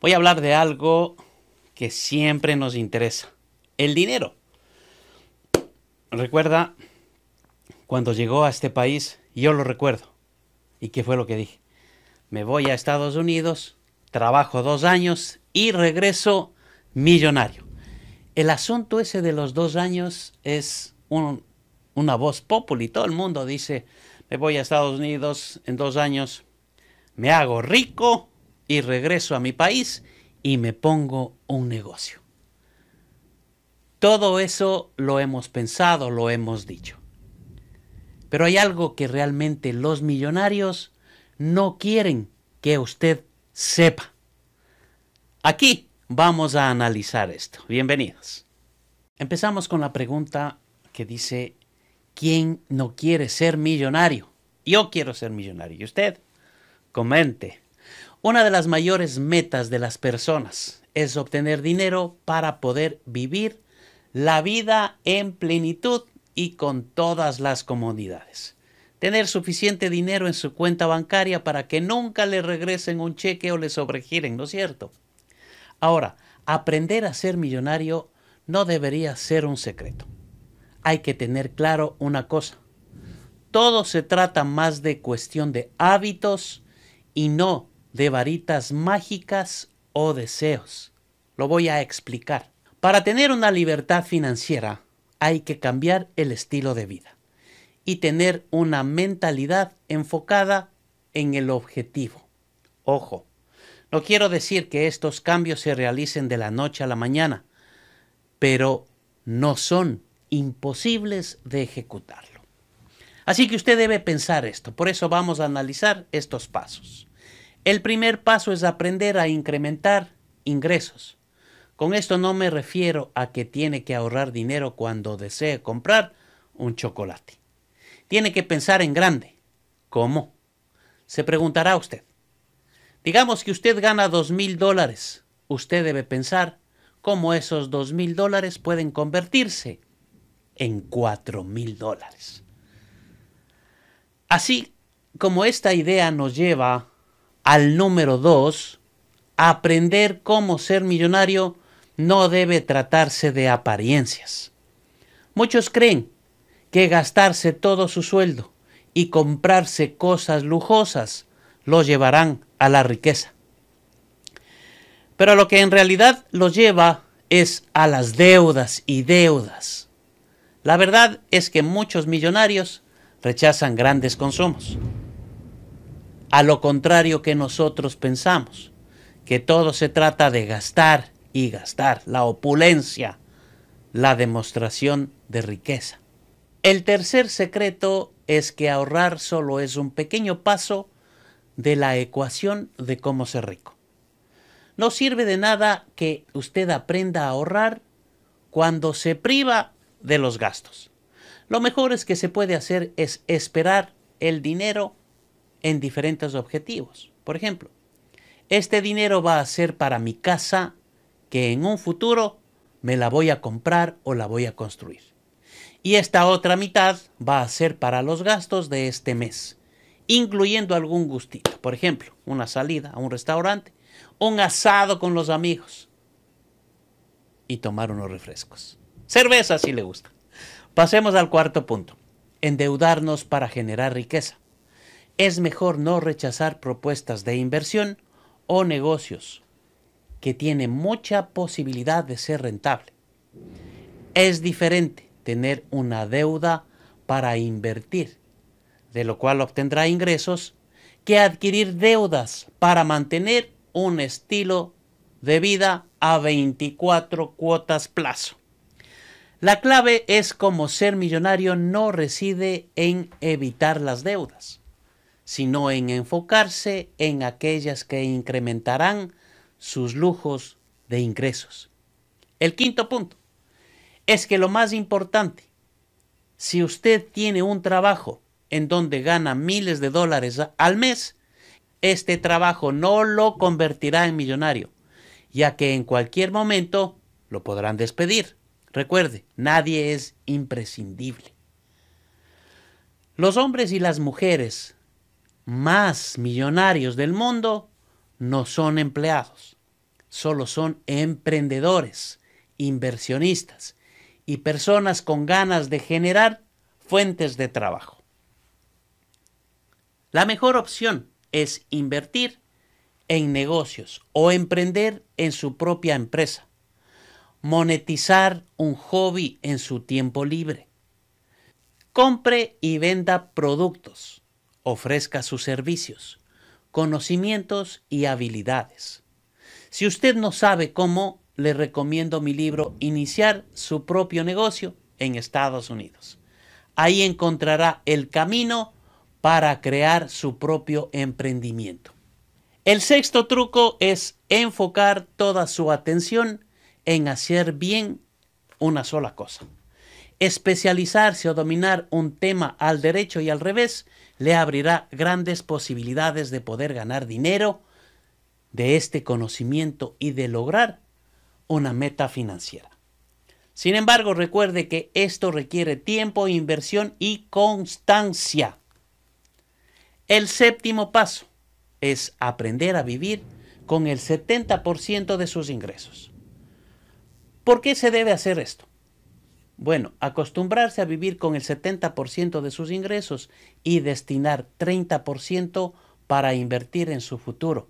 voy a hablar de algo que siempre nos interesa, el dinero. Recuerda cuando llegó a este país, yo lo recuerdo. ¿Y qué fue lo que dije? Me voy a Estados Unidos, trabajo dos años y regreso millonario. El asunto ese de los dos años es una voz popular y todo el mundo dice, me voy a Estados Unidos en dos años, me hago rico y regreso a mi país y me pongo un negocio. Todo eso lo hemos pensado, lo hemos dicho. Pero hay algo que realmente los millonarios no quieren que usted sepa. Aquí vamos a analizar esto. Bienvenidos. Empezamos con la pregunta que dice, ¿quién no quiere ser millonario? Yo quiero ser millonario. ¿Y usted? Comente. Una de las mayores metas de las personas es obtener dinero para poder vivir la vida en plenitud y con todas las comodidades. Tener suficiente dinero en su cuenta bancaria para que nunca le regresen un cheque o le sobregiren, ¿no es cierto? Ahora, aprender a ser millonario no debería ser un secreto. Hay que tener claro una cosa. Todo se trata más de cuestión de hábitos y no de varitas mágicas o deseos. Lo voy a explicar. Para tener una libertad financiera hay que cambiar el estilo de vida y tener una mentalidad enfocada en el objetivo. Ojo, no quiero decir que estos cambios se realicen de la noche a la mañana, pero no son imposibles de ejecutarlo. Así que usted debe pensar esto, por eso vamos a analizar estos pasos. El primer paso es aprender a incrementar ingresos. Con esto no me refiero a que tiene que ahorrar dinero cuando desee comprar un chocolate. Tiene que pensar en grande. ¿Cómo? Se preguntará usted. Digamos que usted gana dos mil dólares. Usted debe pensar cómo esos dos mil dólares pueden convertirse en cuatro mil dólares. Así como esta idea nos lleva al número dos, aprender cómo ser millonario no debe tratarse de apariencias. Muchos creen que gastarse todo su sueldo y comprarse cosas lujosas los llevarán a la riqueza. Pero lo que en realidad los lleva es a las deudas y deudas. La verdad es que muchos millonarios rechazan grandes consumos. A lo contrario que nosotros pensamos, que todo se trata de gastar y gastar, la opulencia, la demostración de riqueza. El tercer secreto es que ahorrar solo es un pequeño paso de la ecuación de cómo ser rico. No sirve de nada que usted aprenda a ahorrar cuando se priva de los gastos. Lo mejor es que se puede hacer es esperar el dinero en diferentes objetivos. Por ejemplo, este dinero va a ser para mi casa que en un futuro me la voy a comprar o la voy a construir. Y esta otra mitad va a ser para los gastos de este mes, incluyendo algún gustito. Por ejemplo, una salida a un restaurante, un asado con los amigos y tomar unos refrescos. Cerveza si le gusta. Pasemos al cuarto punto. Endeudarnos para generar riqueza. Es mejor no rechazar propuestas de inversión o negocios que tienen mucha posibilidad de ser rentable. Es diferente tener una deuda para invertir, de lo cual obtendrá ingresos, que adquirir deudas para mantener un estilo de vida a 24 cuotas plazo. La clave es como ser millonario no reside en evitar las deudas, sino en enfocarse en aquellas que incrementarán sus lujos de ingresos. El quinto punto es que lo más importante, si usted tiene un trabajo en donde gana miles de dólares al mes, este trabajo no lo convertirá en millonario, ya que en cualquier momento lo podrán despedir. Recuerde, nadie es imprescindible. Los hombres y las mujeres más millonarios del mundo no son empleados, solo son emprendedores, inversionistas y personas con ganas de generar fuentes de trabajo. La mejor opción es invertir en negocios o emprender en su propia empresa, monetizar un hobby en su tiempo libre. Compre y venda productos, ofrezca sus servicios, conocimientos y habilidades. Si usted no sabe cómo, le recomiendo mi libro Iniciar su propio negocio en Estados Unidos. Ahí encontrará el camino para crear su propio emprendimiento. El sexto truco es enfocar toda su atención en hacer bien una sola cosa. Especializarse o dominar un tema al derecho y al revés le abrirá grandes posibilidades de poder ganar dinero de este conocimiento y de lograr una meta financiera. Sin embargo, recuerde que esto requiere tiempo, inversión y constancia. El séptimo paso es aprender a vivir con el 70% de sus ingresos. ¿Por qué se debe hacer esto? Bueno, acostumbrarse a vivir con el 70% de sus ingresos y destinar 30% para invertir en su futuro.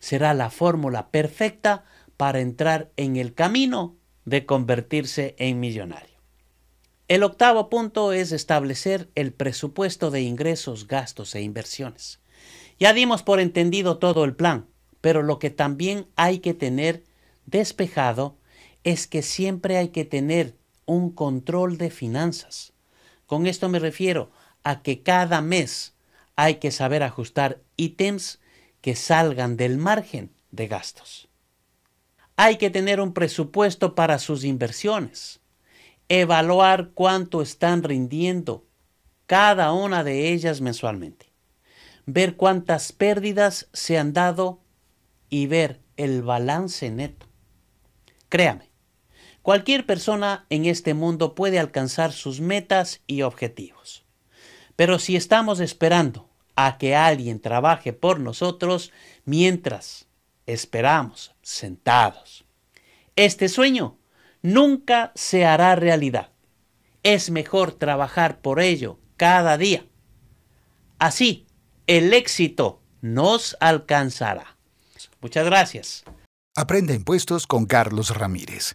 Será la fórmula perfecta para entrar en el camino de convertirse en millonario. El octavo punto es establecer el presupuesto de ingresos, gastos e inversiones. Ya dimos por entendido todo el plan, pero lo que también hay que tener despejado es que siempre hay que tener un control de finanzas. Con esto me refiero a que cada mes hay que saber ajustar ítems que salgan del margen de gastos. Hay que tener un presupuesto para sus inversiones, evaluar cuánto están rindiendo cada una de ellas mensualmente, ver cuántas pérdidas se han dado y ver el balance neto. Créame, Cualquier persona en este mundo puede alcanzar sus metas y objetivos. Pero si estamos esperando a que alguien trabaje por nosotros mientras esperamos sentados, este sueño nunca se hará realidad. Es mejor trabajar por ello cada día. Así, el éxito nos alcanzará. Muchas gracias. Aprende impuestos con Carlos Ramírez